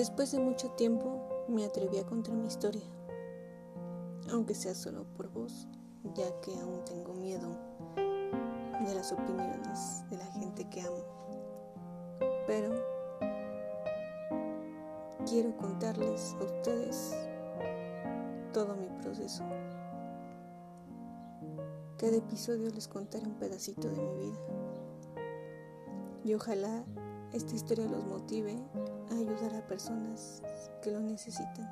Después de mucho tiempo me atreví a contar mi historia, aunque sea solo por voz, ya que aún tengo miedo de las opiniones de la gente que amo. Pero quiero contarles a ustedes todo mi proceso. Cada episodio les contaré un pedacito de mi vida. Y ojalá esta historia los motive a ayudar a personas que lo necesitan.